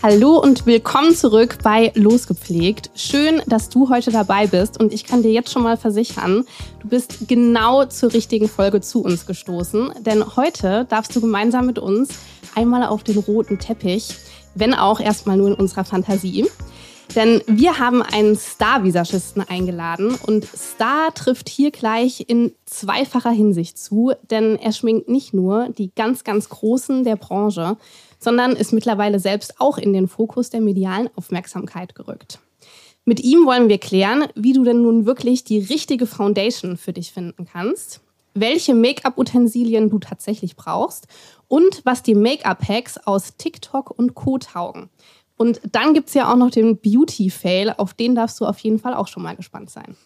Hallo und willkommen zurück bei Losgepflegt. Schön, dass du heute dabei bist und ich kann dir jetzt schon mal versichern, du bist genau zur richtigen Folge zu uns gestoßen, denn heute darfst du gemeinsam mit uns einmal auf den roten Teppich, wenn auch erstmal nur in unserer Fantasie. Denn wir haben einen Star-Visagisten eingeladen und Star trifft hier gleich in zweifacher Hinsicht zu, denn er schminkt nicht nur die ganz, ganz Großen der Branche, sondern ist mittlerweile selbst auch in den Fokus der medialen Aufmerksamkeit gerückt. Mit ihm wollen wir klären, wie du denn nun wirklich die richtige Foundation für dich finden kannst, welche Make-up-Utensilien du tatsächlich brauchst und was die Make-up-Hacks aus TikTok und Co. taugen. Und dann gibt's ja auch noch den Beauty-Fail, auf den darfst du auf jeden Fall auch schon mal gespannt sein.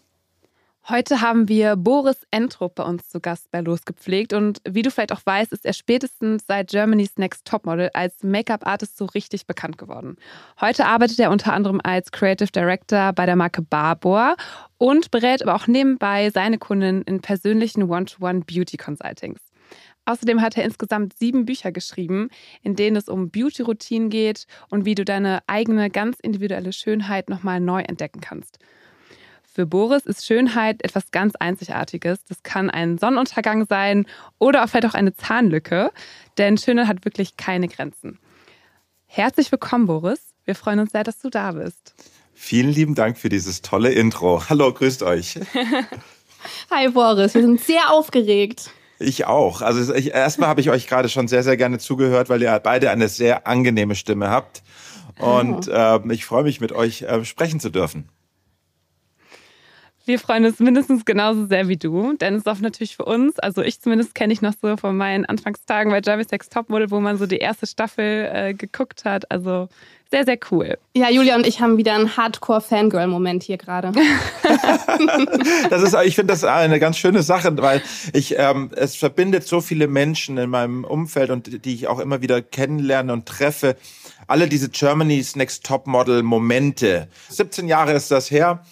Heute haben wir Boris Entrup bei uns zu Gast bei Losgepflegt. Und wie du vielleicht auch weißt, ist er spätestens seit Germany's Next Topmodel als Make-up-Artist so richtig bekannt geworden. Heute arbeitet er unter anderem als Creative Director bei der Marke Barbour und berät aber auch nebenbei seine Kunden in persönlichen One-to-One-Beauty-Consultings. Außerdem hat er insgesamt sieben Bücher geschrieben, in denen es um Beauty-Routinen geht und wie du deine eigene ganz individuelle Schönheit nochmal neu entdecken kannst. Für Boris ist Schönheit etwas ganz Einzigartiges. Das kann ein Sonnenuntergang sein oder vielleicht auch eine Zahnlücke, denn Schönheit hat wirklich keine Grenzen. Herzlich willkommen, Boris. Wir freuen uns sehr, dass du da bist. Vielen lieben Dank für dieses tolle Intro. Hallo, grüßt euch. Hi Boris, wir sind sehr aufgeregt. Ich auch. Also ich, erstmal habe ich euch gerade schon sehr, sehr gerne zugehört, weil ihr beide eine sehr angenehme Stimme habt. Und äh, ich freue mich, mit euch äh, sprechen zu dürfen. Wir freuen uns mindestens genauso sehr wie du, denn es ist auch natürlich für uns, also ich zumindest kenne ich noch so von meinen Anfangstagen bei Jeremy Sex Topmodel, wo man so die erste Staffel äh, geguckt hat. Also sehr, sehr cool. Ja, Julia und ich haben wieder einen Hardcore-Fangirl-Moment hier gerade. Das ist, ich finde das eine ganz schöne Sache, weil ich ähm, es verbindet so viele Menschen in meinem Umfeld und die ich auch immer wieder kennenlerne und treffe. Alle diese Germany's Next Top Model Momente. 17 Jahre ist das her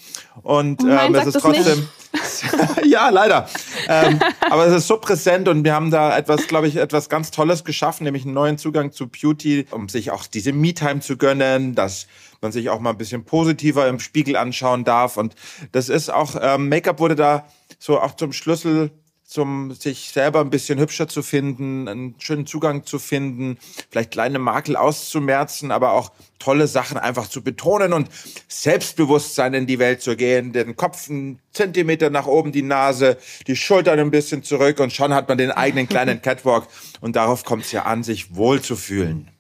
und ähm, es ist trotzdem. ja, leider. Ähm, aber es ist so präsent und wir haben da etwas, glaube ich, etwas ganz Tolles geschaffen, nämlich einen neuen Zugang zu Beauty, um sich auch diese Me-Time zu gönnen, dass man sich auch mal ein bisschen positiver im Spiegel anschauen darf. Und das ist auch, ähm, Make-up wurde da so auch zum Schlüssel zum sich selber ein bisschen hübscher zu finden, einen schönen Zugang zu finden, vielleicht kleine Makel auszumerzen, aber auch tolle Sachen einfach zu betonen und Selbstbewusstsein in die Welt zu gehen, den Kopf einen Zentimeter nach oben, die Nase, die Schultern ein bisschen zurück und schon hat man den eigenen kleinen Catwalk und darauf kommt es ja an, sich wohl zu fühlen.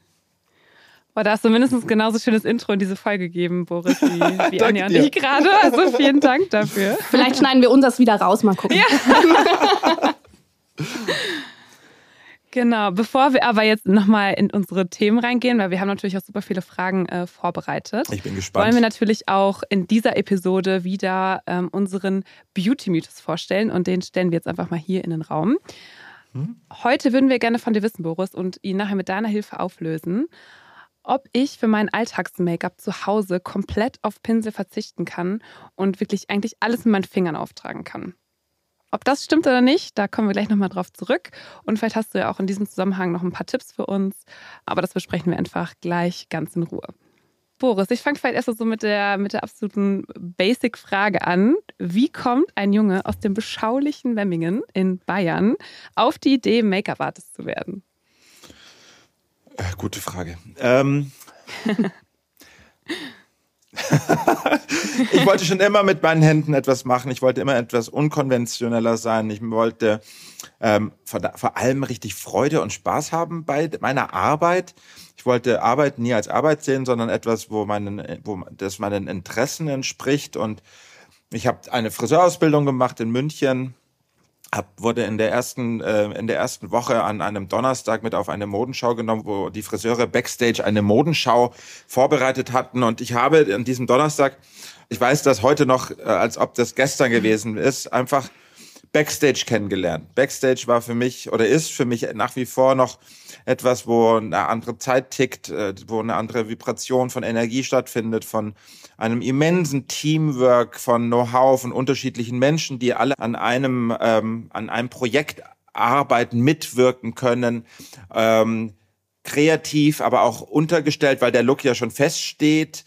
Boah, da hast du mindestens genauso schönes Intro in diese Folge gegeben, Boris, wie, wie Anja und ich gerade. Also vielen Dank dafür. Vielleicht schneiden wir unseres wieder raus, mal gucken. Genau, bevor wir aber jetzt nochmal in unsere Themen reingehen, weil wir haben natürlich auch super viele Fragen äh, vorbereitet. Ich bin gespannt. Wollen wir natürlich auch in dieser Episode wieder ähm, unseren Beauty-Mythos vorstellen und den stellen wir jetzt einfach mal hier in den Raum. Heute würden wir gerne von dir wissen, Boris, und ihn nachher mit deiner Hilfe auflösen, ob ich für mein Alltags-Make-up zu Hause komplett auf Pinsel verzichten kann und wirklich eigentlich alles mit meinen Fingern auftragen kann. Ob das stimmt oder nicht, da kommen wir gleich nochmal drauf zurück. Und vielleicht hast du ja auch in diesem Zusammenhang noch ein paar Tipps für uns. Aber das besprechen wir einfach gleich ganz in Ruhe. Boris, ich fange vielleicht erst so mit der, mit der absoluten Basic-Frage an. Wie kommt ein Junge aus dem beschaulichen Memmingen in Bayern auf die Idee, Make-up-Artist zu werden? Äh, Gute Frage. Ähm, ich wollte schon immer mit meinen Händen etwas machen. Ich wollte immer etwas unkonventioneller sein. Ich wollte ähm, vor, vor allem richtig Freude und Spaß haben bei meiner Arbeit. Ich wollte Arbeit nie als Arbeit sehen, sondern etwas, wo meinen, wo das meinen Interessen entspricht. Und ich habe eine Friseurausbildung gemacht in München. Hab, wurde in der ersten äh, in der ersten Woche an einem Donnerstag mit auf eine Modenschau genommen, wo die Friseure backstage eine Modenschau vorbereitet hatten. Und ich habe an diesem Donnerstag, ich weiß das heute noch, äh, als ob das gestern gewesen ist, einfach Backstage kennengelernt. Backstage war für mich oder ist für mich nach wie vor noch etwas, wo eine andere Zeit tickt, äh, wo eine andere Vibration von Energie stattfindet, von einem immensen Teamwork, von Know-how, von unterschiedlichen Menschen, die alle an einem, ähm, an einem Projekt arbeiten, mitwirken können. Ähm, kreativ, aber auch untergestellt, weil der Look ja schon feststeht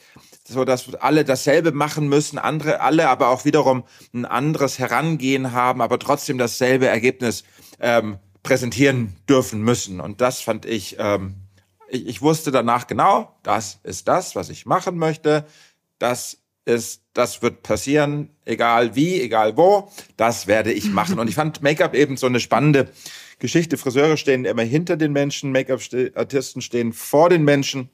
so dass alle dasselbe machen müssen, andere alle aber auch wiederum ein anderes Herangehen haben, aber trotzdem dasselbe Ergebnis ähm, präsentieren dürfen müssen. Und das fand ich, ähm, ich, ich wusste danach genau, das ist das, was ich machen möchte. Das ist, das wird passieren, egal wie, egal wo, das werde ich machen. Und ich fand Make-up eben so eine spannende Geschichte. Friseure stehen immer hinter den Menschen, Make-up-Artisten stehen vor den Menschen.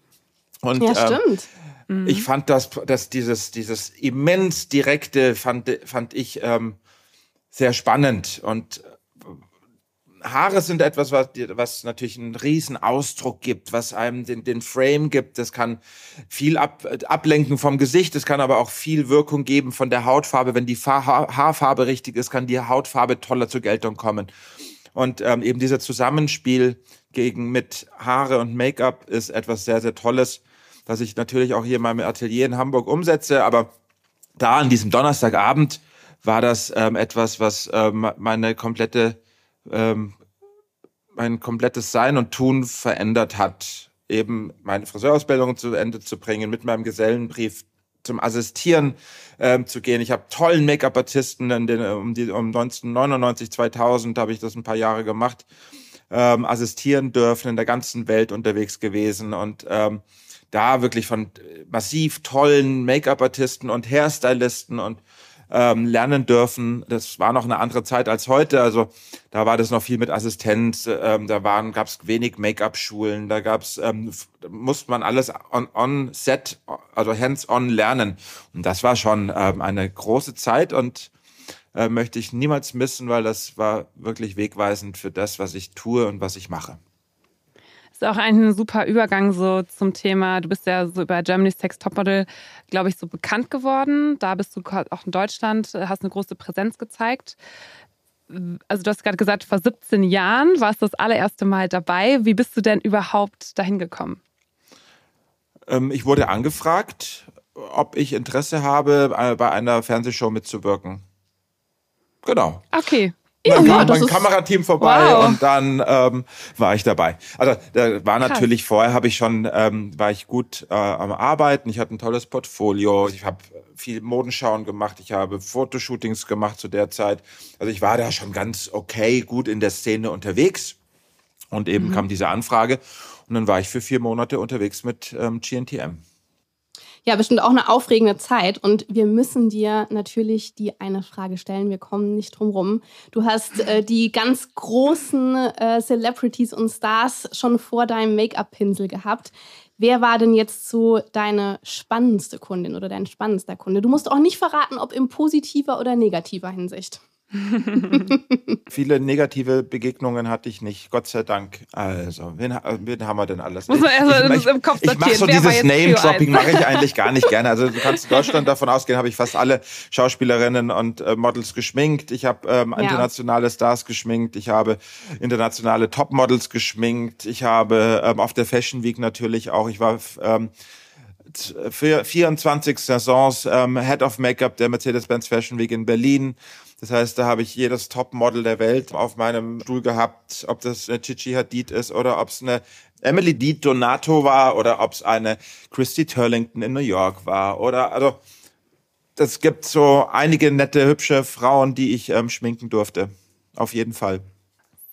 Und, ja, ähm, stimmt. Ähm, Ich fand das, dass dieses, dieses immens direkte fand, fand ich ähm, sehr spannend und Haare sind etwas, was, was natürlich einen riesen Ausdruck gibt, was einem den, den Frame gibt. Das kann viel ab, ablenken vom Gesicht, es kann aber auch viel Wirkung geben von der Hautfarbe. Wenn die Haarfarbe richtig ist, kann die Hautfarbe toller zur Geltung kommen. Und ähm, eben dieser Zusammenspiel gegen mit Haare und Make-up ist etwas sehr, sehr Tolles, was ich natürlich auch hier in meinem Atelier in Hamburg umsetze. Aber da an diesem Donnerstagabend war das ähm, etwas, was ähm, meine komplette ähm, mein komplettes Sein und Tun verändert hat. Eben meine Friseurausbildung zu Ende zu bringen, mit meinem Gesellenbrief zum Assistieren ähm, zu gehen. Ich habe tollen Make-up-Artisten um, um 1999, 2000 habe ich das ein paar Jahre gemacht, ähm, assistieren dürfen, in der ganzen Welt unterwegs gewesen und ähm, da wirklich von massiv tollen Make-up-Artisten und Hairstylisten und ähm, lernen dürfen. Das war noch eine andere Zeit als heute. Also da war das noch viel mit Assistenz. Ähm, da waren gab es wenig Make-up-Schulen. Da gab's ähm, musste man alles on, on set, also hands-on lernen. Und das war schon ähm, eine große Zeit und äh, möchte ich niemals missen, weil das war wirklich wegweisend für das, was ich tue und was ich mache ist auch ein super Übergang so zum Thema. Du bist ja so über Germany's Sex Topmodel, glaube ich, so bekannt geworden. Da bist du auch in Deutschland, hast eine große Präsenz gezeigt. Also du hast gerade gesagt, vor 17 Jahren warst du das allererste Mal dabei. Wie bist du denn überhaupt dahin gekommen? Ähm, ich wurde angefragt, ob ich Interesse habe, äh, bei einer Fernsehshow mitzuwirken. Genau. Okay. Dann ja, kam mein Kamerateam vorbei wow. und dann ähm, war ich dabei. Also da war natürlich Krass. vorher habe ich schon ähm, war ich gut äh, am Arbeiten. Ich hatte ein tolles Portfolio. Ich habe viel Modenschauen gemacht. Ich habe Fotoshootings gemacht zu der Zeit. Also ich war da schon ganz okay, gut in der Szene unterwegs. Und eben mhm. kam diese Anfrage und dann war ich für vier Monate unterwegs mit ähm, GNTM ja, bestimmt auch eine aufregende Zeit. Und wir müssen dir natürlich die eine Frage stellen. Wir kommen nicht drum rum. Du hast äh, die ganz großen äh, Celebrities und Stars schon vor deinem Make-up-Pinsel gehabt. Wer war denn jetzt so deine spannendste Kundin oder dein spannendster Kunde? Du musst auch nicht verraten, ob in positiver oder negativer Hinsicht. Viele negative Begegnungen hatte ich nicht, Gott sei Dank. Also, wen, wen haben wir denn alles? Muss man erst ich, ich, im Kopf ich mache so dieses Name-Dropping, mache ich eigentlich gar nicht gerne. Also du kannst in Deutschland davon ausgehen, habe ich fast alle Schauspielerinnen und äh, Models geschminkt. Ich habe ähm, ja. internationale Stars geschminkt. Ich habe internationale Topmodels geschminkt. Ich habe ähm, auf der Fashion Week natürlich auch, ich war... Ähm, für 24 Saisons ähm, Head of Makeup der Mercedes-Benz Fashion Week in Berlin. Das heißt, da habe ich jedes Top-Model der Welt auf meinem Stuhl gehabt, ob das eine Chichi Hadid ist oder ob es eine Emily Deed Donato war oder ob es eine Christy Turlington in New York war oder also es gibt so einige nette, hübsche Frauen, die ich ähm, schminken durfte. Auf jeden Fall.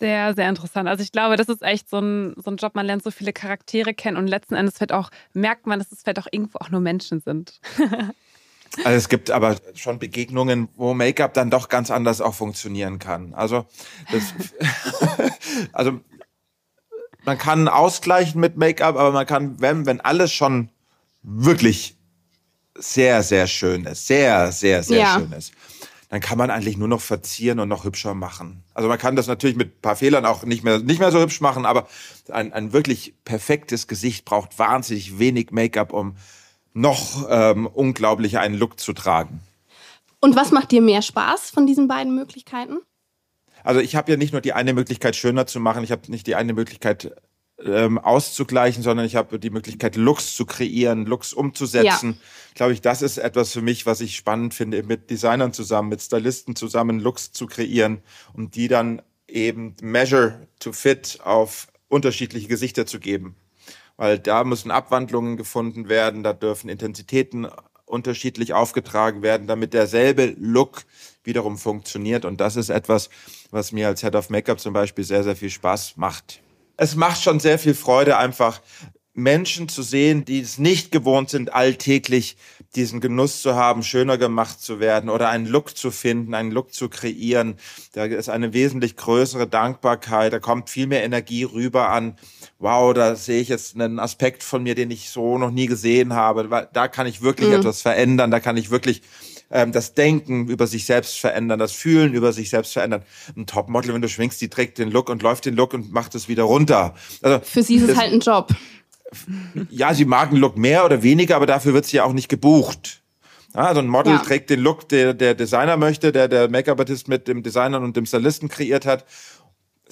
Sehr, sehr interessant. Also ich glaube, das ist echt so ein, so ein Job, man lernt so viele Charaktere kennen und letzten Endes wird auch, merkt man, dass es vielleicht auch irgendwo auch nur Menschen sind. Also es gibt aber schon Begegnungen, wo Make-up dann doch ganz anders auch funktionieren kann. Also, das, also man kann ausgleichen mit Make-up, aber man kann, wenn, wenn alles schon wirklich sehr, sehr schön ist, sehr, sehr, sehr ja. schön ist, dann kann man eigentlich nur noch verzieren und noch hübscher machen. Also man kann das natürlich mit ein paar Fehlern auch nicht mehr, nicht mehr so hübsch machen, aber ein, ein wirklich perfektes Gesicht braucht wahnsinnig wenig Make-up, um noch ähm, unglaublicher einen Look zu tragen. Und was macht dir mehr Spaß von diesen beiden Möglichkeiten? Also ich habe ja nicht nur die eine Möglichkeit, schöner zu machen, ich habe nicht die eine Möglichkeit, ähm, auszugleichen, sondern ich habe die Möglichkeit, Looks zu kreieren, Looks umzusetzen. Ja. Glaube ich, das ist etwas für mich, was ich spannend finde, mit Designern zusammen, mit Stylisten zusammen Looks zu kreieren, um die dann eben Measure to Fit auf unterschiedliche Gesichter zu geben. Weil da müssen Abwandlungen gefunden werden, da dürfen Intensitäten unterschiedlich aufgetragen werden, damit derselbe Look wiederum funktioniert. Und das ist etwas, was mir als Head of Make-up zum Beispiel sehr, sehr viel Spaß macht es macht schon sehr viel Freude, einfach Menschen zu sehen, die es nicht gewohnt sind, alltäglich diesen Genuss zu haben, schöner gemacht zu werden oder einen Look zu finden, einen Look zu kreieren. Da ist eine wesentlich größere Dankbarkeit, da kommt viel mehr Energie rüber an, wow, da sehe ich jetzt einen Aspekt von mir, den ich so noch nie gesehen habe. Da kann ich wirklich mhm. etwas verändern, da kann ich wirklich ähm, das Denken über sich selbst verändern, das Fühlen über sich selbst verändern. Ein Topmodel, wenn du schwingst, die trägt den Look und läuft den Look und macht es wieder runter. Also, Für sie ist es halt ein Job. Ja, sie mag einen Look mehr oder weniger, aber dafür wird sie ja auch nicht gebucht. Ja, also ein Model ja. trägt den Look, der der Designer möchte, der der Make-up-Artist mit dem Designer und dem Stylisten kreiert hat.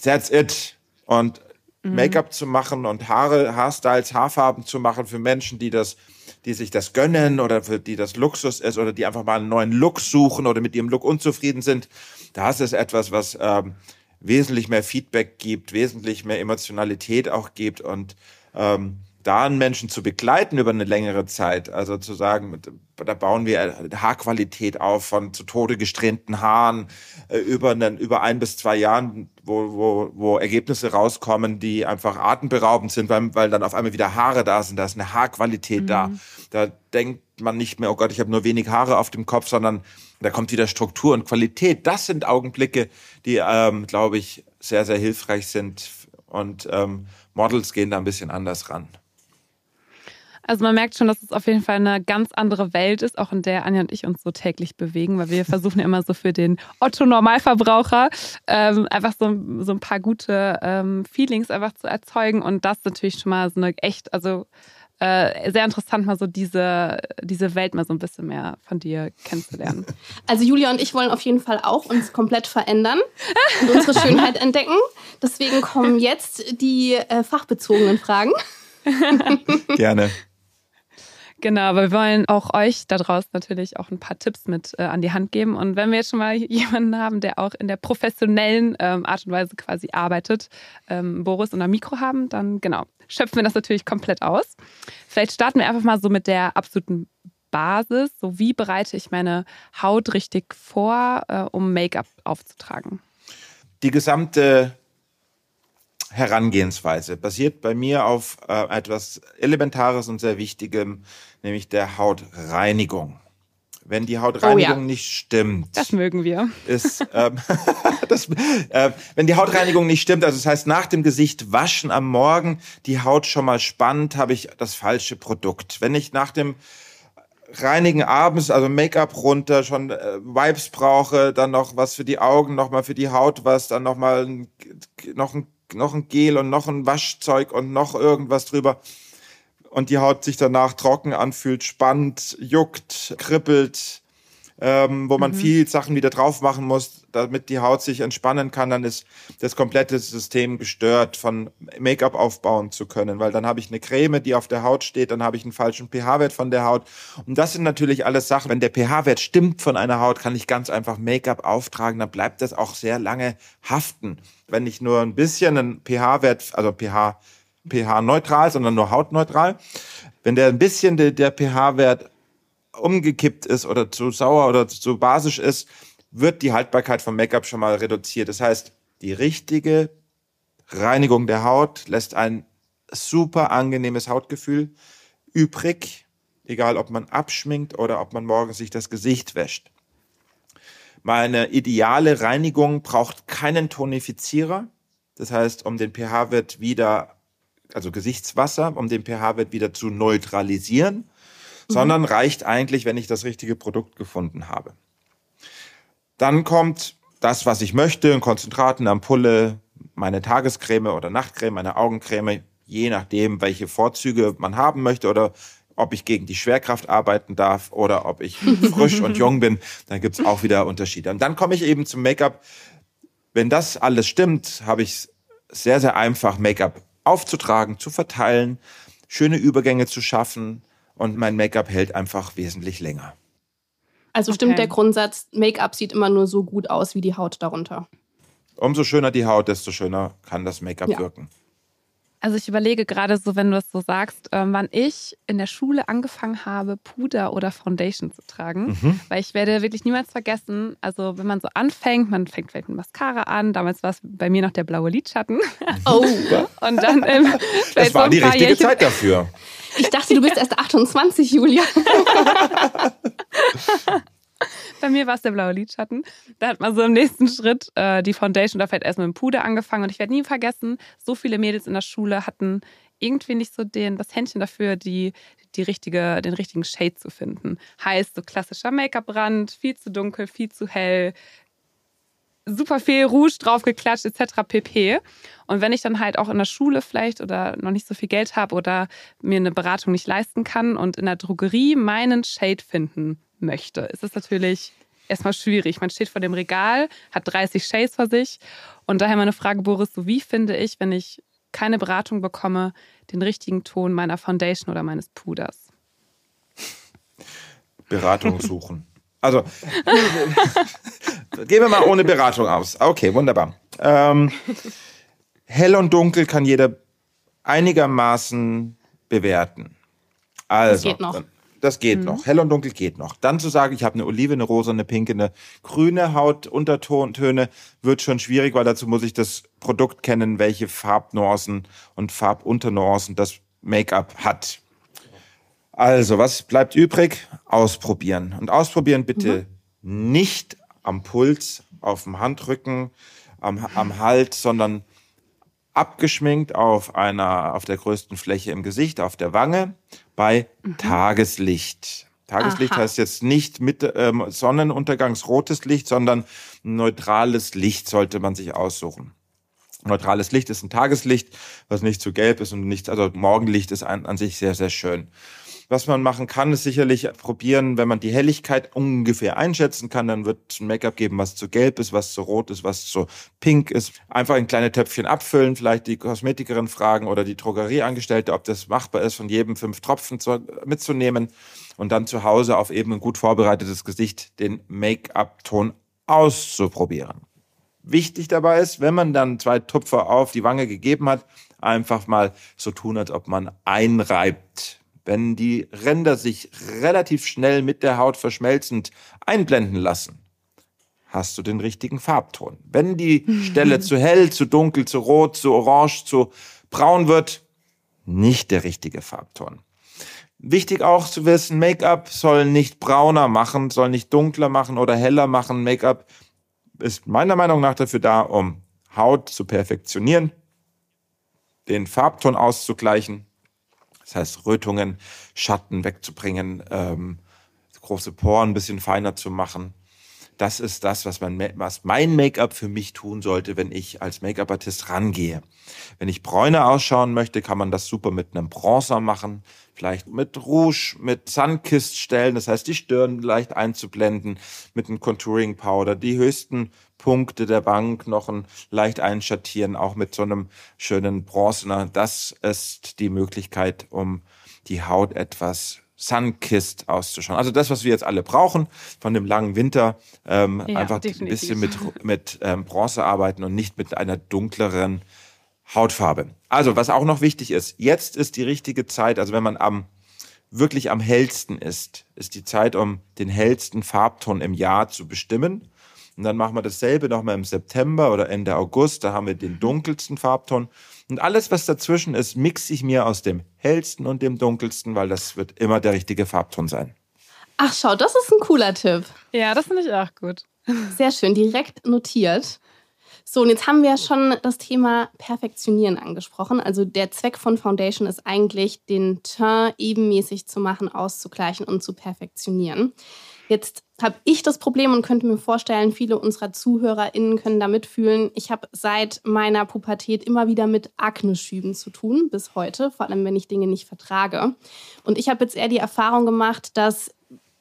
That's it. Und mhm. Make-up zu machen und Haare, Haarstyles, Haarfarben zu machen für Menschen, die das die sich das gönnen oder für die das Luxus ist oder die einfach mal einen neuen Look suchen oder mit ihrem Look unzufrieden sind. Das ist etwas, was ähm, wesentlich mehr Feedback gibt, wesentlich mehr Emotionalität auch gibt und ähm, da einen Menschen zu begleiten über eine längere Zeit, also zu sagen, da bauen wir Haarqualität auf von zu Tode gesträhnten Haaren äh, über, einen, über ein bis zwei Jahren, wo, wo, wo Ergebnisse rauskommen, die einfach atemberaubend sind, weil, weil dann auf einmal wieder Haare da sind, da ist eine Haarqualität mhm. da. Da denkt man nicht mehr, oh Gott, ich habe nur wenig Haare auf dem Kopf, sondern da kommt wieder Struktur und Qualität. Das sind Augenblicke, die, ähm, glaube ich, sehr, sehr hilfreich sind. Und ähm, Models gehen da ein bisschen anders ran. Also man merkt schon, dass es auf jeden Fall eine ganz andere Welt ist, auch in der Anja und ich uns so täglich bewegen, weil wir versuchen ja immer so für den Otto-Normalverbraucher ähm, einfach so, so ein paar gute ähm, Feelings einfach zu erzeugen und das natürlich schon mal so eine echt, also äh, sehr interessant, mal so diese, diese Welt mal so ein bisschen mehr von dir kennenzulernen. Also Julia und ich wollen auf jeden Fall auch uns komplett verändern und unsere Schönheit entdecken. Deswegen kommen jetzt die äh, fachbezogenen Fragen. Gerne. Genau, aber wir wollen auch euch da draußen natürlich auch ein paar Tipps mit äh, an die Hand geben. Und wenn wir jetzt schon mal jemanden haben, der auch in der professionellen ähm, Art und Weise quasi arbeitet, ähm, Boris und ein Mikro haben, dann genau, schöpfen wir das natürlich komplett aus. Vielleicht starten wir einfach mal so mit der absoluten Basis. So, wie bereite ich meine Haut richtig vor, äh, um Make-up aufzutragen? Die gesamte Herangehensweise basiert bei mir auf äh, etwas Elementares und sehr Wichtigem, nämlich der Hautreinigung. Wenn die Hautreinigung oh ja. nicht stimmt. Das mögen wir. Ist, ähm, das, äh, wenn die Hautreinigung nicht stimmt, also das heißt nach dem Gesicht waschen am Morgen die Haut schon mal spannt, habe ich das falsche Produkt. Wenn ich nach dem Reinigen abends, also Make-up runter, schon äh, Vibes brauche, dann noch was für die Augen, noch mal für die Haut was, dann noch mal noch ein noch ein Gel und noch ein Waschzeug und noch irgendwas drüber. Und die Haut sich danach trocken anfühlt, spannt, juckt, kribbelt, ähm, wo man mhm. viel Sachen wieder drauf machen muss, damit die Haut sich entspannen kann, dann ist das komplette System gestört, von Make-up aufbauen zu können, weil dann habe ich eine Creme, die auf der Haut steht, dann habe ich einen falschen pH-Wert von der Haut. Und das sind natürlich alles Sachen. Wenn der pH-Wert stimmt von einer Haut, kann ich ganz einfach Make-up auftragen, dann bleibt das auch sehr lange haften. Wenn ich nur ein bisschen einen pH-Wert, also pH, pH-neutral, sondern nur hautneutral, wenn der ein bisschen der, der pH-Wert umgekippt ist oder zu sauer oder zu basisch ist, wird die Haltbarkeit vom Make-up schon mal reduziert. Das heißt, die richtige Reinigung der Haut lässt ein super angenehmes Hautgefühl übrig, egal ob man abschminkt oder ob man morgens sich das Gesicht wäscht. Meine ideale Reinigung braucht keinen Tonifizierer. Das heißt, um den pH-Wert wieder, also Gesichtswasser, um den pH-Wert wieder zu neutralisieren, sondern mhm. reicht eigentlich, wenn ich das richtige Produkt gefunden habe. Dann kommt das, was ich möchte, ein Konzentrat, eine Ampulle, meine Tagescreme oder Nachtcreme, meine Augencreme, je nachdem, welche Vorzüge man haben möchte oder ob ich gegen die Schwerkraft arbeiten darf oder ob ich frisch und jung bin, dann gibt's auch wieder Unterschiede. Und dann komme ich eben zum Make-up. wenn das alles stimmt, habe ich sehr, sehr einfach, Make-up aufzutragen, zu verteilen, schöne Übergänge zu schaffen und mein Make-up hält einfach wesentlich länger. Also Okay. stimmt der Grundsatz, Make-up sieht immer nur so gut aus wie die Haut darunter. Umso schöner die Haut, desto schöner kann das Make-up Ja. wirken. Also ich überlege gerade so, wenn du das so sagst, ähm, wann ich in der Schule angefangen habe, Puder oder Foundation zu tragen. Mhm. Weil ich werde wirklich niemals vergessen, also wenn man so anfängt, man fängt vielleicht mit Mascara an, damals war es bei mir noch der blaue Lidschatten. Oh, Und dann ähm, Das so war ein die richtige Jährchen- Zeit dafür. ich dachte, du bist erst 28, Julia. Bei mir war es der blaue Lidschatten. Da hat man so im nächsten Schritt äh, die Foundation oder vielleicht erst mit dem Puder angefangen. Und ich werde nie vergessen, so viele Mädels in der Schule hatten irgendwie nicht so den, das Händchen dafür, die, die richtige, den richtigen Shade zu finden. Heißt so klassischer Make-up-Rand, viel zu dunkel, viel zu hell, super viel Rouge draufgeklatscht etc. pp. Und wenn ich dann halt auch in der Schule vielleicht oder noch nicht so viel Geld habe oder mir eine Beratung nicht leisten kann und in der Drogerie meinen Shade finden möchte, ist es natürlich erstmal schwierig. Man steht vor dem Regal, hat 30 Shades vor sich und daher meine Frage, Boris, so wie finde ich, wenn ich keine Beratung bekomme, den richtigen Ton meiner Foundation oder meines Puders? Beratung suchen. Also, gehen wir mal ohne Beratung aus. Okay, wunderbar. Ähm, hell und dunkel kann jeder einigermaßen bewerten. Also, geht noch. dann- Das geht noch. Hell und dunkel geht noch. Dann zu sagen, ich habe eine Olive, eine rosa, eine pinke, eine grüne Hautuntertöne, wird schon schwierig, weil dazu muss ich das Produkt kennen, welche Farbnuancen und Farbunternuancen das Make-up hat. Also, was bleibt übrig? Ausprobieren. Und ausprobieren bitte nicht am Puls, auf dem Handrücken, am, am Hals, sondern abgeschminkt auf einer, auf der größten Fläche im Gesicht, auf der Wange, bei Tageslicht. Tageslicht Aha. heißt jetzt nicht mit ähm, Sonnenuntergangsrotes Licht, sondern neutrales Licht sollte man sich aussuchen. Neutrales Licht ist ein Tageslicht, was nicht zu gelb ist und nicht, also Morgenlicht ist an, an sich sehr, sehr schön. Was man machen kann, ist sicherlich probieren, wenn man die Helligkeit ungefähr einschätzen kann, dann wird es ein Make-up geben, was zu gelb ist, was zu rot ist, was zu pink ist. Einfach in kleine Töpfchen abfüllen, vielleicht die Kosmetikerin fragen oder die Drogerieangestellte, ob das machbar ist, von jedem fünf Tropfen zu, mitzunehmen und dann zu Hause auf eben ein gut vorbereitetes Gesicht den Make-up-Ton auszuprobieren. Wichtig dabei ist, wenn man dann zwei Tupfer auf die Wange gegeben hat, einfach mal so tun, als ob man einreibt. Wenn die Ränder sich relativ schnell mit der Haut verschmelzend einblenden lassen, hast du den richtigen Farbton. Wenn die Stelle zu hell, zu dunkel, zu rot, zu orange, zu braun wird, nicht der richtige Farbton. Wichtig auch zu wissen, Make-up soll nicht brauner machen, soll nicht dunkler machen oder heller machen. Make-up ist meiner Meinung nach dafür da, um Haut zu perfektionieren, den Farbton auszugleichen, das heißt Rötungen, Schatten wegzubringen, ähm, große Poren ein bisschen feiner zu machen. Das ist das, was, man, was mein Make-up für mich tun sollte, wenn ich als Make-up-Artist rangehe. Wenn ich bräuner ausschauen möchte, kann man das super mit einem Bronzer machen, vielleicht mit Rouge, mit Sunkist stellen, das heißt die Stirn leicht einzublenden, mit einem Contouring Powder, die höchsten Punkte der Bank noch ein leicht einschattieren, auch mit so einem schönen Bronzener. Das ist die Möglichkeit, um die Haut etwas Sunkissed auszuschauen. Also das, was wir jetzt alle brauchen von dem langen Winter, ähm, Ja, einfach definitiv. ein bisschen mit, mit ähm, Bronze arbeiten und nicht mit einer dunkleren Hautfarbe. Also, was auch noch wichtig ist, jetzt ist die richtige Zeit, also wenn man am wirklich am hellsten ist, ist die Zeit, um den hellsten Farbton im Jahr zu bestimmen. Und dann machen wir dasselbe nochmal im September oder Ende August, da haben wir den dunkelsten Farbton. Und alles, was dazwischen ist, mixe ich mir aus dem hellsten und dem dunkelsten, weil das wird immer der richtige Farbton sein. Ach, schau, das ist ein cooler Tipp. Ja, das finde ich auch gut. Sehr schön, direkt notiert. So, und jetzt haben wir schon das Thema Perfektionieren angesprochen. Also der Zweck von Foundation ist eigentlich, den Teint ebenmäßig zu machen, auszugleichen und zu perfektionieren. Jetzt habe ich das Problem und könnte mir vorstellen, viele unserer ZuhörerInnen können da mitfühlen. Ich habe seit meiner Pubertät immer wieder mit Akne-Schüben zu tun, bis heute, vor allem wenn ich Dinge nicht vertrage. Und ich habe jetzt eher die Erfahrung gemacht, dass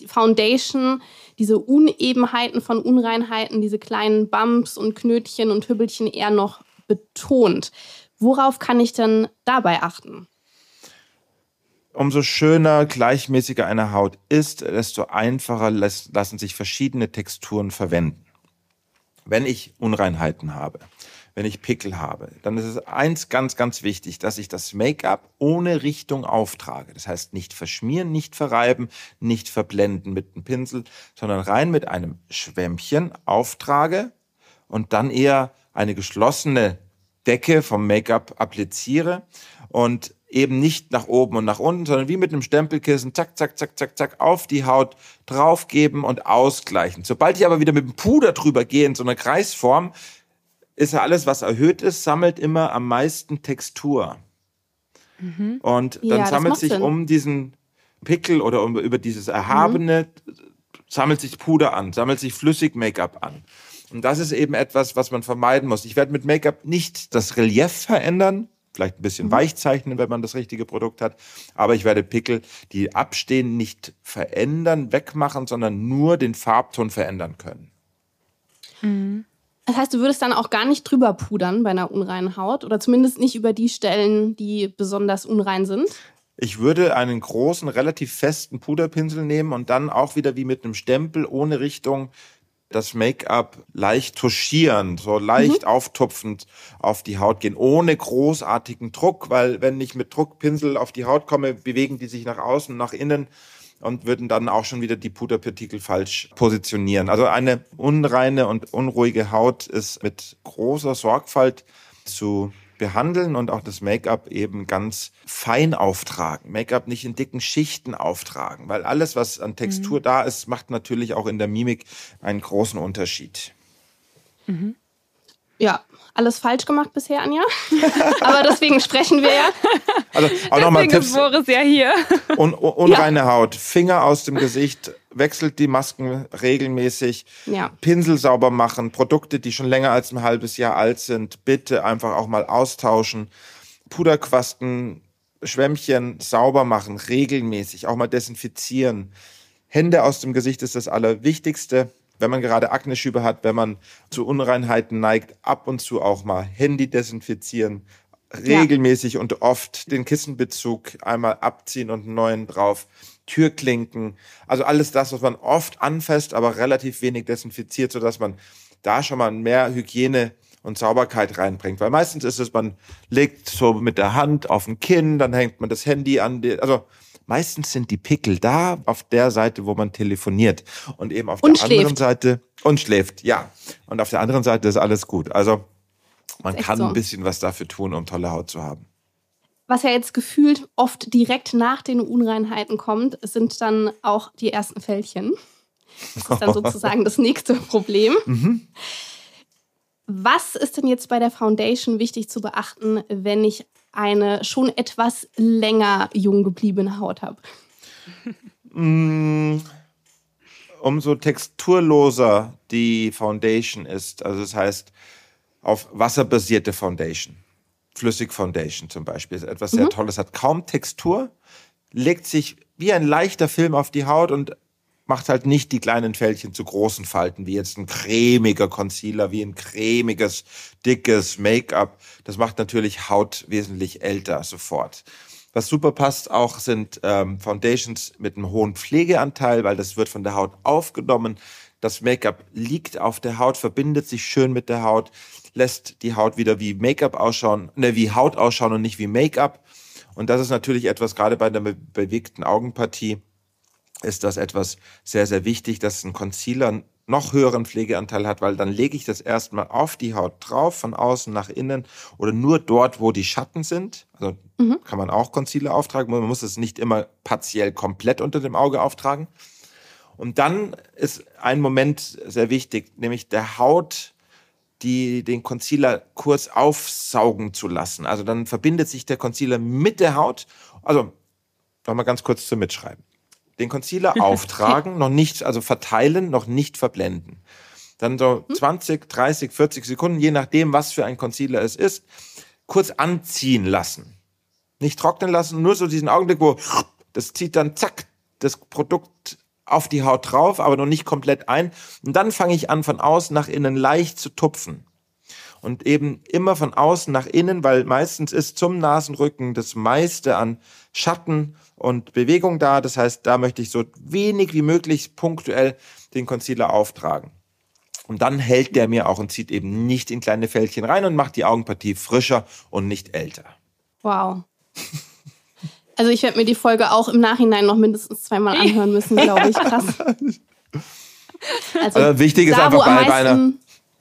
Foundation diese Unebenheiten von Unreinheiten, diese kleinen Bumps und Knötchen und Hübbelchen eher noch betont. Worauf kann ich denn dabei achten? Umso schöner, gleichmäßiger eine Haut ist, desto einfacher lassen sich verschiedene Texturen verwenden. Wenn ich Unreinheiten habe, wenn ich Pickel habe, dann ist es eins ganz, ganz wichtig, dass ich das Make-up ohne Richtung auftrage. Das heißt, nicht verschmieren, nicht verreiben, nicht verblenden mit einem Pinsel, sondern rein mit einem Schwämmchen auftrage und dann eher eine geschlossene Decke vom Make-up appliziere und eben nicht nach oben und nach unten, sondern wie mit einem Stempelkissen, zack, zack, zack, zack, zack, auf die Haut draufgeben und ausgleichen. Sobald ich aber wieder mit dem Puder drüber gehe in so einer Kreisform, ist ja alles, was erhöht ist, sammelt immer am meisten Textur. Mhm. Und dann ja, sammelt sich Sinn. um diesen Pickel oder um, über dieses Erhabene, mhm. sammelt sich Puder an, sammelt sich flüssig Make-up an. Und das ist eben etwas, was man vermeiden muss. Ich werde mit Make-up nicht das Relief verändern, vielleicht ein bisschen mhm. weich zeichnen, wenn man das richtige Produkt hat. Aber ich werde Pickel, die abstehen, nicht verändern, wegmachen, sondern nur den Farbton verändern können. Mhm. Das heißt, du würdest dann auch gar nicht drüber pudern bei einer unreinen Haut oder zumindest nicht über die Stellen, die besonders unrein sind? Ich würde einen großen, relativ festen Puderpinsel nehmen und dann auch wieder wie mit einem Stempel ohne Richtung das Make-up leicht touchieren, so leicht mhm. auftupfend auf die Haut gehen, ohne großartigen Druck, weil wenn ich mit Druckpinsel auf die Haut komme, bewegen die sich nach außen, nach innen und würden dann auch schon wieder die Puderpartikel falsch positionieren. Also eine unreine und unruhige Haut ist mit großer Sorgfalt zu behandeln und auch das Make-up eben ganz fein auftragen. Make-up nicht in dicken Schichten auftragen, weil alles, was an Textur mhm. da ist, macht natürlich auch in der Mimik einen großen Unterschied. Mhm. Ja, alles falsch gemacht bisher, Anja. Aber deswegen sprechen wir ja. Also auch nochmal Tipps. Boris ja hier. Un, un, unreine ja. Haut, Finger aus dem Gesicht, wechselt die Masken regelmäßig, ja. Pinsel sauber machen, Produkte, die schon länger als ein halbes Jahr alt sind, bitte einfach auch mal austauschen. Puderquasten, Schwämmchen sauber machen, regelmäßig, auch mal desinfizieren. Hände aus dem Gesicht ist das Allerwichtigste wenn man gerade Akneschübe hat, wenn man zu Unreinheiten neigt, ab und zu auch mal Handy desinfizieren, regelmäßig ja. und oft den Kissenbezug einmal abziehen und einen neuen drauf. Türklinken, also alles das, was man oft anfasst, aber relativ wenig desinfiziert, sodass man da schon mal mehr Hygiene und Sauberkeit reinbringt. Weil meistens ist es, man legt so mit der Hand auf ein Kinn, dann hängt man das Handy an, die, also Meistens sind die Pickel da auf der Seite, wo man telefoniert und eben auf und der schläft. anderen Seite und schläft, ja. Und auf der anderen Seite ist alles gut. Also man kann so. ein bisschen was dafür tun, um tolle Haut zu haben. Was ja jetzt gefühlt oft direkt nach den Unreinheiten kommt, sind dann auch die ersten Fältchen. Das ist dann sozusagen das nächste Problem. Mhm. Was ist denn jetzt bei der Foundation wichtig zu beachten, wenn ich eine schon etwas länger jung gebliebene Haut habe? Mm, umso texturloser die Foundation ist, also das heißt auf wasserbasierte Foundation, Flüssig Foundation zum Beispiel, ist etwas sehr mhm. Tolles, hat kaum Textur, legt sich wie ein leichter Film auf die Haut und macht halt nicht die kleinen Fältchen zu großen Falten, wie jetzt ein cremiger Concealer, wie ein cremiges, dickes Make-up. Das macht natürlich Haut wesentlich älter sofort. Was super passt auch sind ähm, Foundations mit einem hohen Pflegeanteil, weil das wird von der Haut aufgenommen. Das Make-up liegt auf der Haut, verbindet sich schön mit der Haut, lässt die Haut wieder wie Make-up ausschauen, ne, wie Haut ausschauen und nicht wie Make-up. Und das ist natürlich etwas gerade bei der bewegten Augenpartie ist das etwas sehr, sehr wichtig, dass ein Concealer noch höheren Pflegeanteil hat, weil dann lege ich das erstmal auf die Haut drauf, von außen nach innen oder nur dort, wo die Schatten sind. Also mhm. kann man auch Concealer auftragen, man muss es nicht immer partiell komplett unter dem Auge auftragen. Und dann ist ein Moment sehr wichtig, nämlich der Haut die, den Concealer kurz aufsaugen zu lassen. Also dann verbindet sich der Concealer mit der Haut. Also nochmal ganz kurz zum Mitschreiben den Concealer auftragen, noch nicht, also verteilen, noch nicht verblenden. Dann so 20, 30, 40 Sekunden, je nachdem, was für ein Concealer es ist, kurz anziehen lassen. Nicht trocknen lassen, nur so diesen Augenblick, wo das zieht dann zack das Produkt auf die Haut drauf, aber noch nicht komplett ein. Und dann fange ich an, von außen nach innen leicht zu tupfen. Und eben immer von außen nach innen, weil meistens ist zum Nasenrücken das meiste an Schatten und Bewegung da. Das heißt, da möchte ich so wenig wie möglich punktuell den Concealer auftragen. Und dann hält der mir auch und zieht eben nicht in kleine Fältchen rein und macht die Augenpartie frischer und nicht älter. Wow. Also ich werde mir die Folge auch im Nachhinein noch mindestens zweimal anhören müssen, glaube ich. Krass. Also, also wichtig ist einfach bei, bei, einer,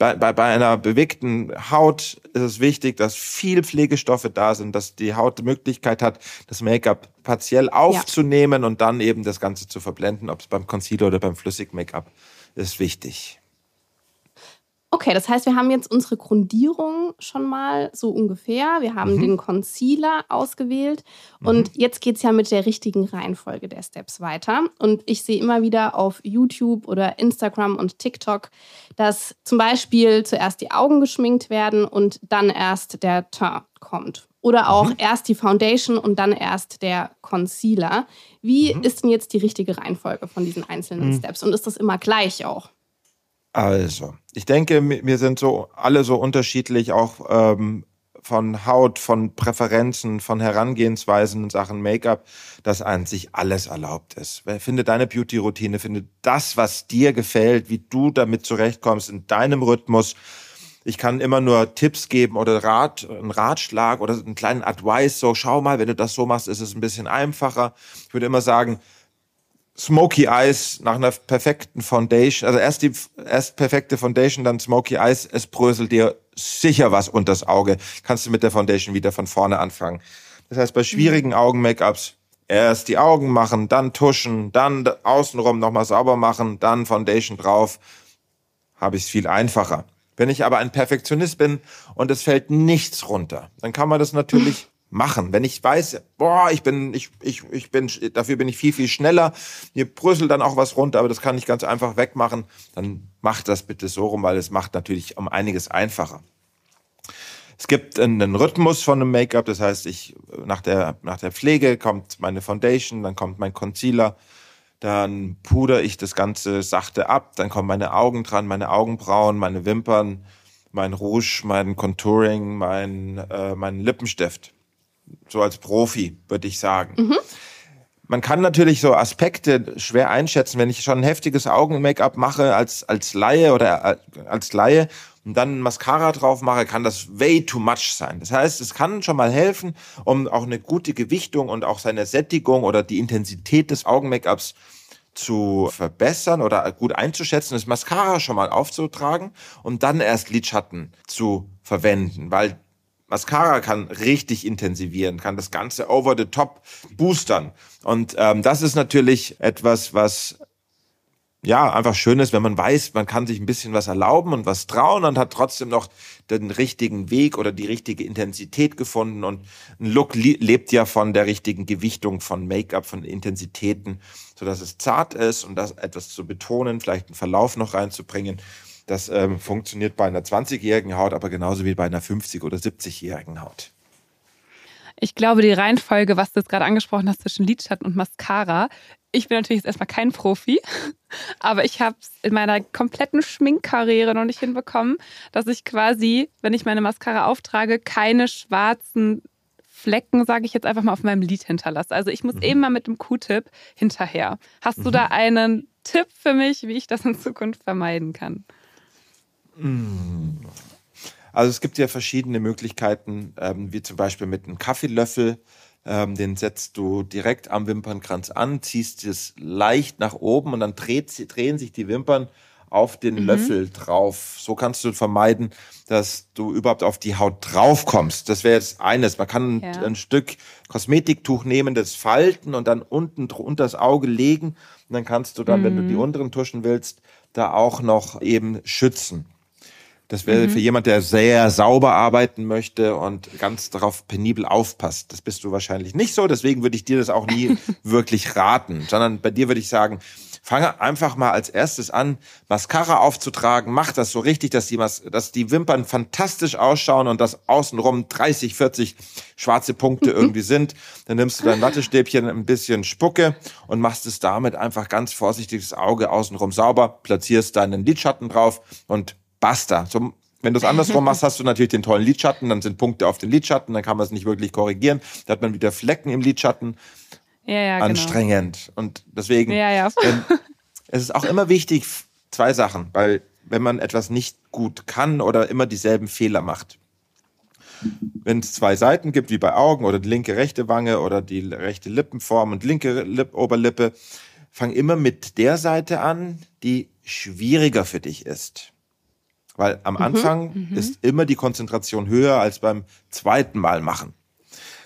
bei, bei, bei einer bewegten Haut ist es wichtig, dass viel Pflegestoffe da sind, dass die Haut die Möglichkeit hat, das Make-up partiell aufzunehmen ja. und dann eben das Ganze zu verblenden, ob es beim Concealer oder beim Flüssig-Make-up ist wichtig. Okay, das heißt, wir haben jetzt unsere Grundierung schon mal so ungefähr. Wir haben mhm. den Concealer ausgewählt mhm. und jetzt geht es ja mit der richtigen Reihenfolge der Steps weiter. Und ich sehe immer wieder auf YouTube oder Instagram und TikTok, dass zum Beispiel zuerst die Augen geschminkt werden und dann erst der Teint kommt. Oder auch mhm. erst die Foundation und dann erst der Concealer. Wie mhm. ist denn jetzt die richtige Reihenfolge von diesen einzelnen mhm. Steps? Und ist das immer gleich auch? Also, ich denke, wir sind so alle so unterschiedlich, auch ähm, von Haut, von Präferenzen, von Herangehensweisen in Sachen Make-up, dass an sich alles erlaubt ist. Finde deine Beauty-Routine, finde das, was dir gefällt, wie du damit zurechtkommst, in deinem Rhythmus. Ich kann immer nur Tipps geben oder Rat, einen Ratschlag oder einen kleinen Advice. So, schau mal, wenn du das so machst, ist es ein bisschen einfacher. Ich würde immer sagen, Smoky Eyes nach einer perfekten Foundation, also erst die erst perfekte Foundation, dann Smoky Eyes, es bröselt dir sicher was unters Auge. Kannst du mit der Foundation wieder von vorne anfangen. Das heißt, bei schwierigen mhm. Augen-Make-ups erst die Augen machen, dann tuschen, dann außenrum nochmal sauber machen, dann Foundation drauf, habe ich es viel einfacher. Wenn ich aber ein Perfektionist bin und es fällt nichts runter, dann kann man das natürlich machen. Wenn ich weiß, boah, ich bin, ich, ich, ich bin, dafür bin ich viel, viel schneller. Mir bröselt dann auch was runter, aber das kann ich ganz einfach wegmachen. Dann macht das bitte so rum, weil es macht natürlich um einiges einfacher. Es gibt einen Rhythmus von einem Make-up, das heißt, ich nach der nach der Pflege kommt meine Foundation, dann kommt mein Concealer, dann puder ich das Ganze sachte ab, dann kommen meine Augen dran, meine Augenbrauen, meine Wimpern, mein Rouge, mein Contouring, mein äh, mein Lippenstift so als Profi, würde ich sagen. Mhm. Man kann natürlich so Aspekte schwer einschätzen, wenn ich schon ein heftiges Augen-Make-up mache als, als Laie oder äh, als Laie und dann Mascara drauf mache, kann das way too much sein. Das heißt, es kann schon mal helfen, um auch eine gute Gewichtung und auch seine Sättigung oder die Intensität des Augen-Make-ups zu verbessern oder gut einzuschätzen, das Mascara schon mal aufzutragen und dann erst Lidschatten zu verwenden, weil Mascara kann richtig intensivieren, kann das Ganze over the top boostern. Und ähm, das ist natürlich etwas, was ja einfach schön ist, wenn man weiß, man kann sich ein bisschen was erlauben und was trauen und hat trotzdem noch den richtigen Weg oder die richtige Intensität gefunden. Und ein Look lebt ja von der richtigen Gewichtung von Make-up, von Intensitäten, so dass es zart ist und das etwas zu betonen, vielleicht einen Verlauf noch reinzubringen. Das ähm, funktioniert bei einer 20-jährigen Haut, aber genauso wie bei einer 50- oder 70-jährigen Haut. Ich glaube, die Reihenfolge, was du jetzt gerade angesprochen hast zwischen Lidschatten und Mascara, ich bin natürlich jetzt erstmal kein Profi, aber ich habe es in meiner kompletten Schminkkarriere noch nicht hinbekommen, dass ich quasi, wenn ich meine Mascara auftrage, keine schwarzen Flecken, sage ich jetzt einfach mal, auf meinem Lid hinterlasse. Also ich muss mhm. immer mit dem Q-Tip hinterher. Hast mhm. du da einen Tipp für mich, wie ich das in Zukunft vermeiden kann? Mm. Also es gibt ja verschiedene Möglichkeiten, ähm, wie zum Beispiel mit einem Kaffeelöffel. Ähm, den setzt du direkt am Wimpernkranz an, ziehst es leicht nach oben und dann dreht, drehen sich die Wimpern auf den mhm. Löffel drauf. So kannst du vermeiden, dass du überhaupt auf die Haut drauf kommst. Das wäre jetzt eines. Man kann ja. ein Stück Kosmetiktuch nehmen, das falten und dann unten unter das Auge legen. Und dann kannst du dann, mhm. wenn du die mhm. unteren tuschen willst, da auch noch eben schützen. Das wäre mhm. für jemand, der sehr sauber arbeiten möchte und ganz darauf penibel aufpasst. Das bist du wahrscheinlich nicht so. Deswegen würde ich dir das auch nie wirklich raten, sondern bei dir würde ich sagen, fange einfach mal als erstes an, Mascara aufzutragen. Mach das so richtig, dass die, Mas dass die Wimpern fantastisch ausschauen und dass außenrum 30, 40 schwarze Punkte irgendwie sind. Dann nimmst du dein Wattestäbchen, ein bisschen Spucke und machst es damit einfach ganz vorsichtig das Auge außenrum sauber, platzierst deinen Lidschatten drauf und basta. So wenn du es andersrum machst, hast du natürlich den tollen Lidschatten, dann sind Punkte auf den Lidschatten, dann kann man es nicht wirklich korrigieren. Da hat man wieder Flecken im Lidschatten. Ja, ja, genau. Anstrengend. Und deswegen, ja, ja. Ähm, es ist auch immer wichtig, zwei Sachen, weil wenn man etwas nicht gut kann oder immer dieselben Fehler macht. Wenn es zwei Seiten gibt, wie bei Augen oder die linke rechte Wange oder die rechte Lippenform und linke Lip Oberlippe, fang immer mit der Seite an, die schwieriger für dich ist. Weil am mhm, Anfang mhm. ist immer die Konzentration höher als beim zweiten Mal machen.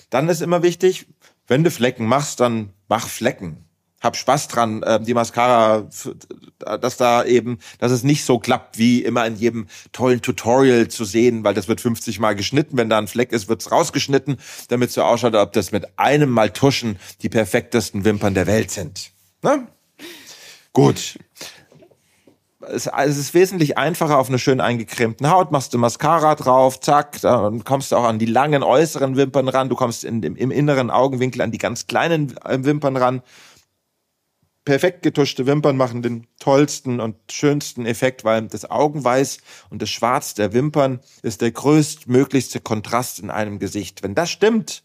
Dann ist immer wichtig, wenn du Flecken machst, dann mach Flecken. Hab Spaß dran, äh, die Mascara, dass da eben, dass es nicht so klappt, wie immer in jedem tollen Tutorial zu sehen, weil das wird 50 Mal geschnitten. Wenn da ein Fleck ist, wird's rausgeschnitten, damit so ausschaut, ob das mit einem Mal Tuschen die perfektesten Wimpern der Welt sind. Ne? Gut es, es ist wesentlich einfacher auf einer schön eingecremten Haut, machst du Mascara drauf, zack, dann kommst du auch an die langen äußeren Wimpern ran, du kommst in, im, im inneren Augenwinkel an die ganz kleinen äh, Wimpern ran. Perfekt getuschte Wimpern machen den tollsten und schönsten Effekt, weil das Augenweiß und das Schwarz der Wimpern ist der größtmöglichste Kontrast in einem Gesicht. Wenn das stimmt,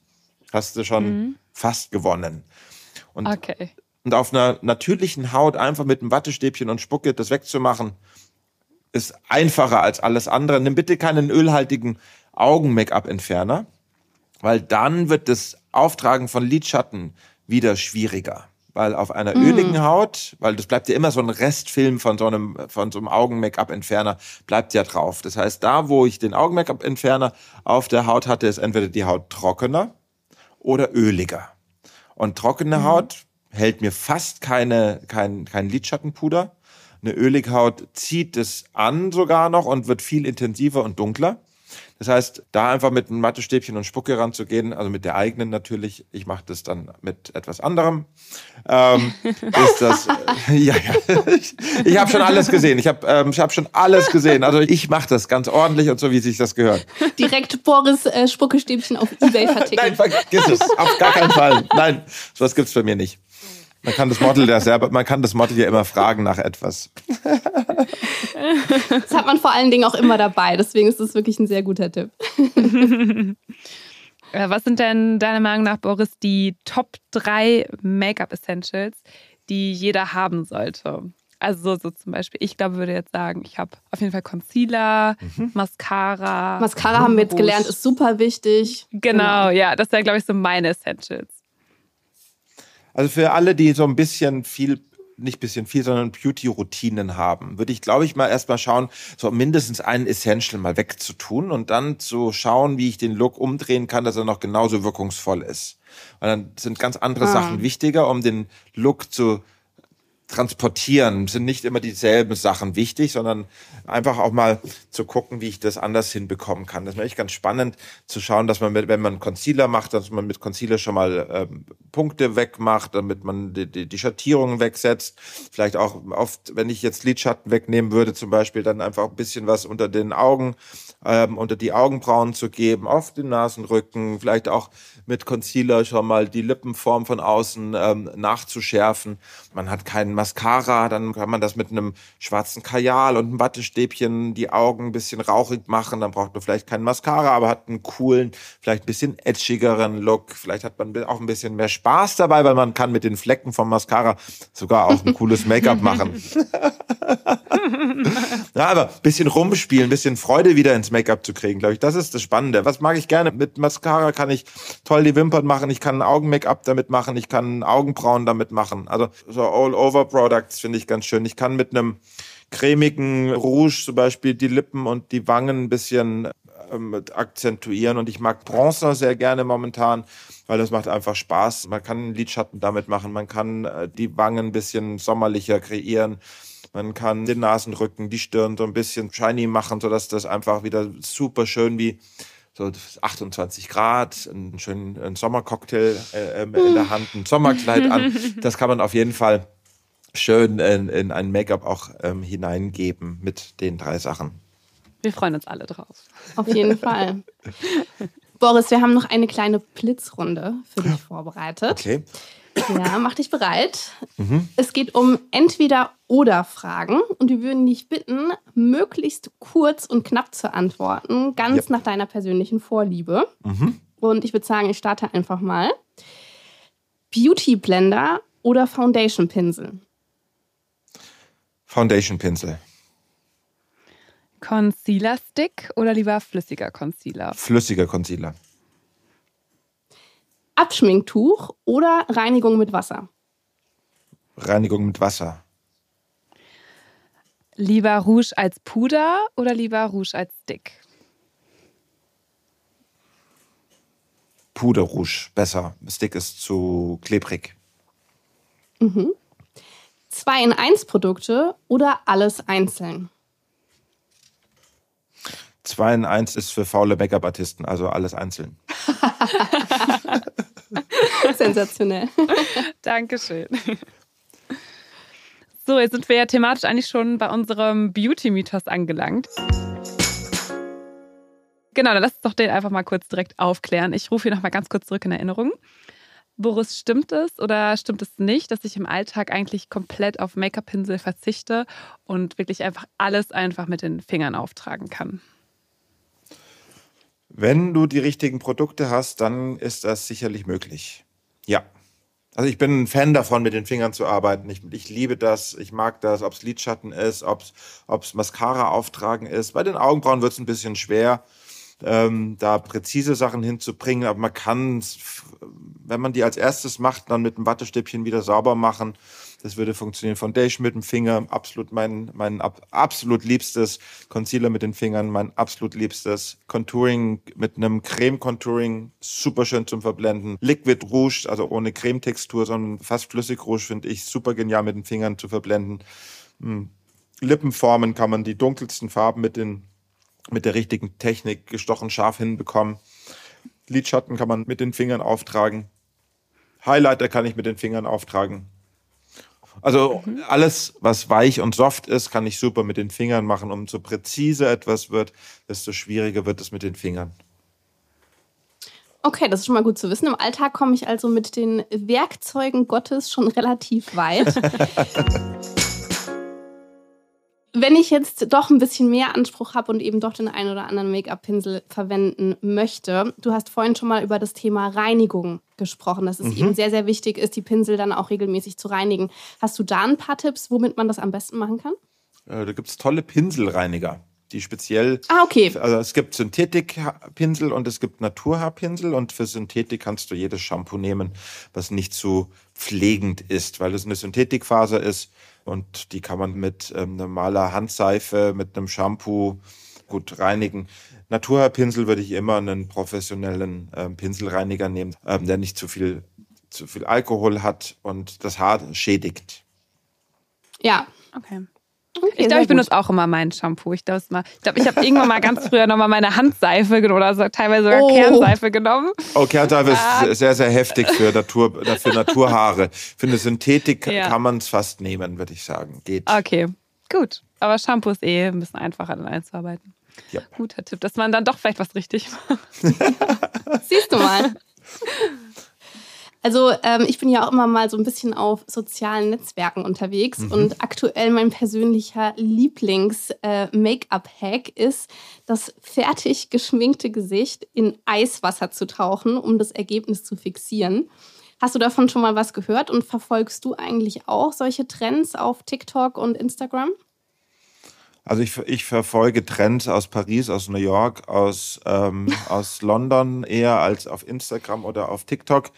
hast du schon mhm. fast gewonnen. Und okay und auf einer natürlichen Haut einfach mit einem Wattestäbchen und Spucke das wegzumachen, ist einfacher als alles andere. Nimm bitte keinen ölhaltigen Augen-Make-up-Entferner, weil dann wird das Auftragen von Lidschatten wieder schwieriger. Weil auf einer mm. öligen Haut, weil das bleibt ja immer so ein Restfilm von so einem, von so einem Augen-Make-up-Entferner, bleibt ja drauf. Das heißt, da, wo ich den Augen-Make-up-Entferner auf der Haut hatte, ist entweder die Haut trockener oder öliger. Und trockene mm. Haut hält mir fast keine, kein, kein Lidschattenpuder. Eine Ölighaut zieht es an sogar noch und wird viel intensiver und dunkler. Das heißt, da einfach mit einem Mattestäbchen und Spucke ranzugehen, also mit der eigenen natürlich, ich mache das dann mit etwas anderem, ähm, ist das, äh, ja, ja, ich, ich habe schon alles gesehen, ich habe ähm, ich hab schon alles gesehen, also ich mache das ganz ordentlich und so, wie sich das gehört. Direkt Boris äh, Spuckestäbchen auf Ebay verticken. Nein, vergiss es, auf gar keinen Fall, nein, sowas gibt's bei mir nicht. Man kann das Model ja selber, man kann das Model ja immer fragen nach etwas. Das hat man vor allen Dingen auch immer dabei, deswegen ist das wirklich ein sehr guter Tipp. Äh, was sind denn deiner Meinung nach, Boris, die Top 3 Make-up-Essentials, die jeder haben sollte? Also so, so, zum Beispiel, ich glaube, würde jetzt sagen, ich habe auf jeden Fall Concealer, mhm. Mascara. Mascara haben wir jetzt gelernt, ist super wichtig. Genau, genau. ja, das wäre, glaube ich, so meine Essentials. Also für alle, die so ein bisschen viel nicht bisschen viel, sondern Beauty-Routinen haben, würde ich, glaube ich, mal erstmal schauen, so mindestens einen Essential mal wegzutun und dann zu schauen, wie ich den Look umdrehen kann, dass er noch genauso wirkungsvoll ist. Weil dann sind ganz andere ah. Sachen wichtiger, um den Look zu transportieren. Sind nicht immer dieselben Sachen wichtig, sondern einfach auch mal zu gucken, wie ich das anders hinbekommen kann. Das ist echt ganz spannend zu schauen, dass man, mit, wenn man Concealer macht, dass man mit Concealer schon mal ähm, Punkte wegmacht, damit man die, die, die Schattierungen wegsetzt. Vielleicht auch oft, wenn ich jetzt Lidschatten wegnehmen würde, zum Beispiel, dann einfach ein bisschen was unter den Augen, ähm, unter die Augenbrauen zu geben, auf den Nasenrücken, vielleicht auch mit Concealer schon mal die Lippenform von außen ähm, nachzuschärfen. Man hat keinen Mascara, dann kann man das mit einem schwarzen Kajal und einem Wattestäbchen die Augen ein bisschen rauchig machen. Dann braucht man vielleicht keinen Mascara, aber hat einen coolen, vielleicht ein bisschen edgigeren Look. Vielleicht hat man auch ein bisschen mehr Spaß dabei, weil man kann mit den Flecken vom Mascara sogar auch ein cooles Make-up machen. ja, aber ein bisschen rumspielen, ein bisschen Freude wieder ins Make-up zu kriegen, glaube ich, das ist das Spannende. Was mag ich gerne? Mit Mascara kann ich toll die Wimpern machen, ich kann Augen-Make-up damit machen, ich kann Augenbrauen damit machen. Also so All-Over-Products finde ich ganz schön. Ich kann mit einem cremigen Rouge zum Beispiel die Lippen und die Wangen ein bisschen ähm, akzentuieren und ich mag Bronzer sehr gerne momentan, weil das macht einfach Spaß. Man kann Lidschatten damit machen, man kann äh, die Wangen ein bisschen sommerlicher kreieren. Man kann den Nasenrücken, die Stirn so ein bisschen shiny machen, sodass das einfach wieder super schön wie so 28 Grad, einen schönen einen Sommercocktail äh, ähm, in der Hand, ein Sommerkleid an. Das kann man auf jeden Fall schön in, in ein Make-up auch ähm, hineingeben mit den drei Sachen. Wir freuen uns alle drauf. Auf jeden Fall. Boris, wir haben noch eine kleine Blitzrunde für dich vorbereitet. Okay. Ja, mach dich bereit. Es geht um Entweder-Oder-Fragen und wir würden dich bitten, möglichst kurz und knapp zu antworten, ganz Ja. nach deiner persönlichen Vorliebe. Und ich würde sagen, ich starte einfach mal. Beauty Blender oder Foundation Pinsel? Foundation Pinsel. Concealer Stick oder lieber flüssiger Concealer? Flüssiger Concealer. Abschminktuch oder Reinigung mit Wasser? Reinigung mit Wasser. Lieber Rouge als Puder oder lieber Rouge als Stick? Puder Rouge. Besser. Stick ist zu klebrig. Zwei in eins Produkte oder alles einzeln? 2 in 1 ist für faule Make-up-Artisten, also alles einzeln. Sensationell. Dankeschön. So, jetzt sind wir ja thematisch eigentlich schon bei unserem Beauty-Mythos angelangt. Genau, dann lass uns doch den einfach mal kurz direkt aufklären. Ich rufe hier nochmal ganz kurz zurück in Erinnerung. Boris, stimmt es oder stimmt es nicht, dass ich im Alltag eigentlich komplett auf Make-up-Pinsel verzichte und wirklich einfach alles einfach mit den Fingern auftragen kann? Wenn du die richtigen Produkte hast, dann ist das sicherlich möglich. Ja. Also ich bin ein Fan davon, mit den Fingern zu arbeiten. Ich, ich liebe das, ich mag das, ob es Lidschatten ist, ob es Mascara auftragen ist. Bei den Augenbrauen wird es ein bisschen schwer, ähm, da präzise Sachen hinzubringen, aber man kann, wenn man die als erstes macht, dann mit einem Wattestäbchen wieder sauber machen. Das würde funktionieren. Foundation mit dem Finger, absolut mein, mein ab, absolut liebstes. Concealer mit den Fingern, mein absolut liebstes. Contouring mit einem Creme-Contouring, super schön zum Verblenden. Liquid Rouge, also ohne Cremetextur, sondern fast flüssig Rouge, finde ich super genial mit den Fingern zu verblenden. Hm. Lippenformen kann man die dunkelsten Farben mit, den, mit der richtigen Technik gestochen scharf hinbekommen. Lidschatten kann man mit den Fingern auftragen. Highlighter kann ich mit den Fingern auftragen. Also alles, was weich und soft ist, kann ich super mit den Fingern machen. Umso präziser etwas wird, desto schwieriger wird es mit den Fingern. Okay, das ist schon mal gut zu wissen. Im Alltag komme ich also mit den Werkzeugen Gottes schon relativ weit. Wenn ich jetzt doch ein bisschen mehr Anspruch habe und eben doch den einen oder anderen Make-up-Pinsel verwenden möchte, du hast vorhin schon mal über das Thema Reinigung gesprochen, dass es eben sehr, sehr wichtig ist, die Pinsel dann auch regelmäßig zu reinigen. Hast du da ein paar Tipps, womit man das am besten machen kann? Äh, Da gibt es tolle Pinselreiniger, die speziell Ah, okay. Also es gibt Synthetikpinsel und es gibt Naturhaarpinsel und für Synthetik kannst du jedes Shampoo nehmen, was nicht zu pflegend ist, weil es eine Synthetikfaser ist und die kann man mit ähm, normaler Handseife, mit einem Shampoo gut reinigen. Naturhaarpinsel würde ich immer einen professionellen ähm, Pinselreiniger nehmen, ähm, der nicht zu viel, zu viel Alkohol hat und das Haar schädigt. Ja. Okay. Okay, Ich glaube, ich benutze auch immer mein Shampoo. Ich glaube, ich, glaub, ich habe irgendwann mal ganz früher nochmal meine Handseife genommen oder so, teilweise sogar Oh. Kernseife genommen. Oh, Kernseife ist sehr, sehr heftig für, Natur, für Naturhaare. Für eine Synthetik Ja. kann man es fast nehmen, würde ich sagen. Geht. Okay, gut. Aber Shampoo ist eh ein bisschen einfacher, dann einzuarbeiten. Ja. Guter Tipp, dass man dann doch vielleicht was richtig macht. Siehst du mal. Also ähm, ich bin ja auch immer mal so ein bisschen auf sozialen Netzwerken unterwegs und aktuell mein persönlicher Lieblings-Make-up-Hack ist, das fertig geschminkte Gesicht in Eiswasser zu tauchen, um das Ergebnis zu fixieren. Hast du davon schon mal was gehört und verfolgst du eigentlich auch solche Trends auf TikTok und Instagram? Also ich, ich verfolge Trends aus Paris, aus New York, aus, ähm, aus London eher als auf Instagram oder auf TikTok.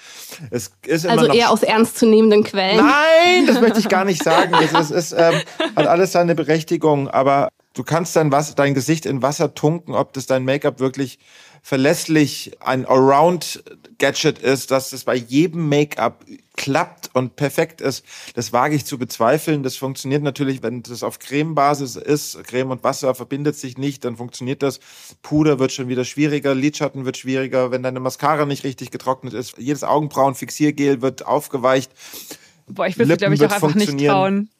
Es ist immer Also noch eher aus ernstzunehmenden Quellen. Nein, das möchte ich gar nicht sagen. Das ist, ist, ähm, hat alles seine Berechtigung, aber du kannst dein, Wasser, dein Gesicht in Wasser tunken, ob das dein Make-up wirklich verlässlich ein Around-Gadget ist, dass es bei jedem Make-up klappt und perfekt ist, das wage ich zu bezweifeln. Das funktioniert natürlich, wenn das auf Cremebasis ist. Creme und Wasser verbindet sich nicht, dann funktioniert das. Puder wird schon wieder schwieriger, Lidschatten wird schwieriger, wenn deine Mascara nicht richtig getrocknet ist. Jedes Augenbrauenfixiergel wird aufgeweicht. Boah, ich würde glaube ich, auch einfach nicht trauen.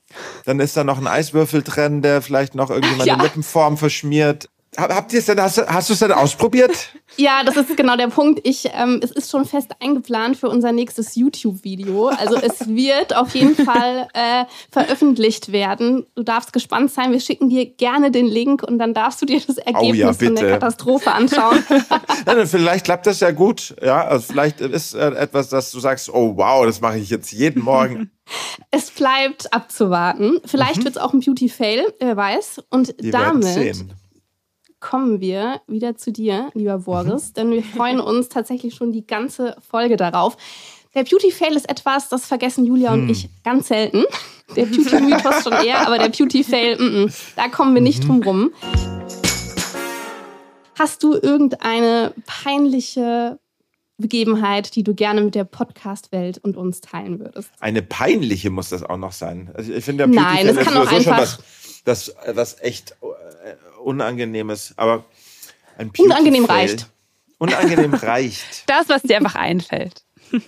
Dann ist da noch ein Eiswürfel drin, der vielleicht noch irgendwie meine ja. Lippenform verschmiert. Habt ihr es denn, hast, hast du es denn ausprobiert? Ja, das ist genau der Punkt. Ich, ähm, es ist schon fest eingeplant für unser nächstes YouTube-Video. Also es wird auf jeden Fall äh, veröffentlicht werden. Du darfst gespannt sein. Wir schicken dir gerne den Link und dann darfst du dir das Ergebnis oh ja, von der Katastrophe anschauen. ja, vielleicht klappt das ja gut. Ja, also vielleicht ist äh, etwas, dass du sagst, oh wow, das mache ich jetzt jeden Morgen. Es bleibt abzuwarten. Vielleicht mhm. wird es auch ein Beauty-Fail, wer weiß. Und Wir damit kommen wir wieder zu dir, lieber Boris, denn wir freuen uns tatsächlich schon die ganze Folge darauf. Der Beauty-Fail ist etwas, das vergessen Julia hm. und ich ganz selten. Der Beauty-Mythos schon eher, aber der Beauty-Fail, mm, mm, da kommen wir nicht drum rum. Hast du irgendeine peinliche Begebenheit, die du gerne mit der Podcast-Welt und uns teilen würdest? Eine peinliche muss das auch noch sein. Also ich finde, der Nein, es kann auch einfach was, das, was echt äh, Unangenehmes, aber ein Unangenehm reicht. Unangenehm reicht. Das, was dir einfach einfällt.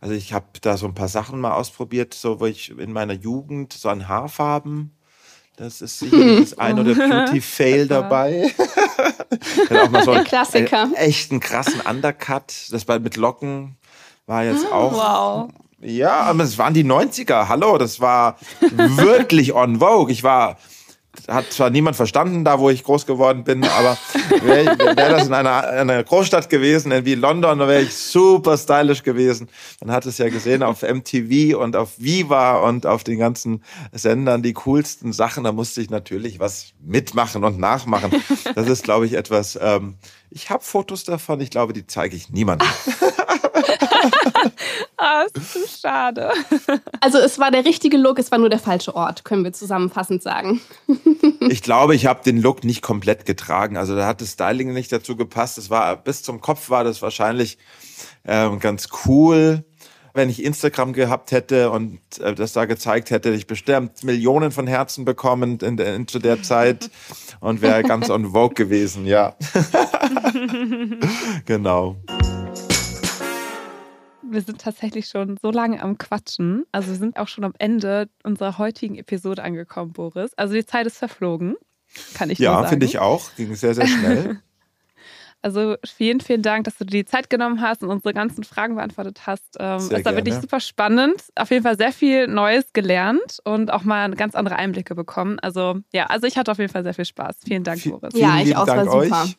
Also ich habe da so ein paar Sachen mal ausprobiert, so wo ich in meiner Jugend so an Haarfarben. Das ist sicherlich das ein oder Beauty-Fail dabei. auch mal so einen, Klassiker. Einen echten krassen Undercut. Das war mit Locken war jetzt ah, auch. Wow. Ja, aber es waren die 90er. Hallo, das war wirklich on vogue. Ich war hat zwar niemand verstanden, da wo ich groß geworden bin, aber wäre wär das in einer, einer Großstadt gewesen, wie London, da wäre ich super stylisch gewesen. Man hat es ja gesehen auf MTV und auf Viva und auf den ganzen Sendern die coolsten Sachen. Da musste ich natürlich was mitmachen und nachmachen. Das ist, glaube ich, etwas. Ähm, ich habe Fotos davon. Ich glaube, die zeige ich niemandem. ah, ist so schade. Also es war der richtige Look, es war nur der falsche Ort, können wir zusammenfassend sagen. ich glaube, ich habe den Look nicht komplett getragen. Also da hat das Styling nicht dazu gepasst. Es war bis zum Kopf war das wahrscheinlich ähm, ganz cool. Wenn ich Instagram gehabt hätte und äh, das da gezeigt hätte, hätte ich bestimmt Millionen von Herzen bekommen in, in, zu der Zeit und wäre ganz on vogue gewesen, ja. genau wir sind tatsächlich schon so lange am Quatschen. Also wir sind auch schon am Ende unserer heutigen Episode angekommen, Boris. Also die Zeit ist verflogen, kann ich ja, sagen. Ja, finde ich auch. Ging sehr, sehr schnell. Also vielen, vielen Dank, dass du dir die Zeit genommen hast und unsere ganzen Fragen beantwortet hast. Ähm, sehr es war wirklich super spannend. Auf jeden Fall sehr viel Neues gelernt und auch mal ganz andere Einblicke bekommen. Also ja, also ich hatte auf jeden Fall sehr viel Spaß. Vielen Dank, Boris. Ja, ich auch. Dank war super. Euch.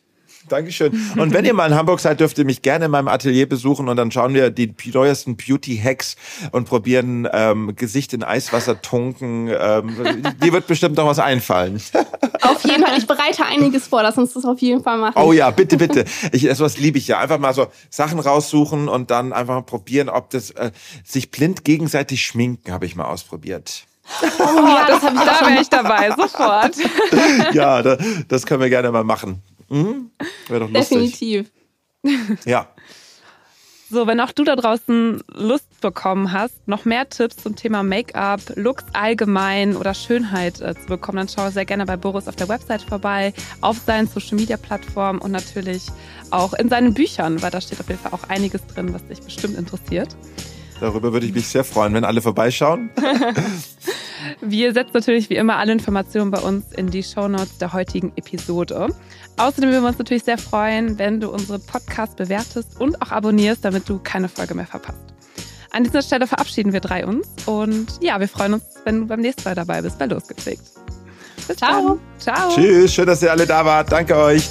Dankeschön. Und wenn ihr mal in Hamburg seid, dürft ihr mich gerne in meinem Atelier besuchen und dann schauen wir die neuesten Beauty-Hacks und probieren ähm, Gesicht in Eiswasser tunken. Ähm, dir wird bestimmt noch was einfallen. Auf jeden Fall. Ich bereite einiges vor. Lass uns das auf jeden Fall machen. Oh ja, bitte, bitte. Ich, sowas liebe ich ja. Einfach mal so Sachen raussuchen und dann einfach mal probieren, ob das äh, sich blind gegenseitig schminken, habe ich mal ausprobiert. Oh, ja, das habe ich da wäre ich dabei, sofort. ja, da, das können wir gerne mal machen. Mhm. Wäre doch lustig. Definitiv. Ja. So, wenn auch du da draußen Lust bekommen hast, noch mehr Tipps zum Thema Make-up, Looks allgemein oder Schönheit äh, zu bekommen, dann schau sehr gerne bei Boris auf der Website vorbei, auf seinen Social-Media-Plattformen und natürlich auch in seinen Büchern, weil da steht auf jeden Fall auch einiges drin, was dich bestimmt interessiert. Darüber würde ich mich sehr freuen, wenn alle vorbeischauen. Wir setzen natürlich wie immer alle Informationen bei uns in die Shownotes der heutigen Episode. Außerdem würden wir uns natürlich sehr freuen, wenn du unsere Podcast bewertest und auch abonnierst, damit du keine Folge mehr verpasst. An dieser Stelle verabschieden wir drei uns und ja, wir freuen uns, wenn du beim nächsten Mal dabei bist bei Losgepflegt. Bis Ciao. Dann. Ciao. Tschüss, schön, dass ihr alle da wart. Danke euch.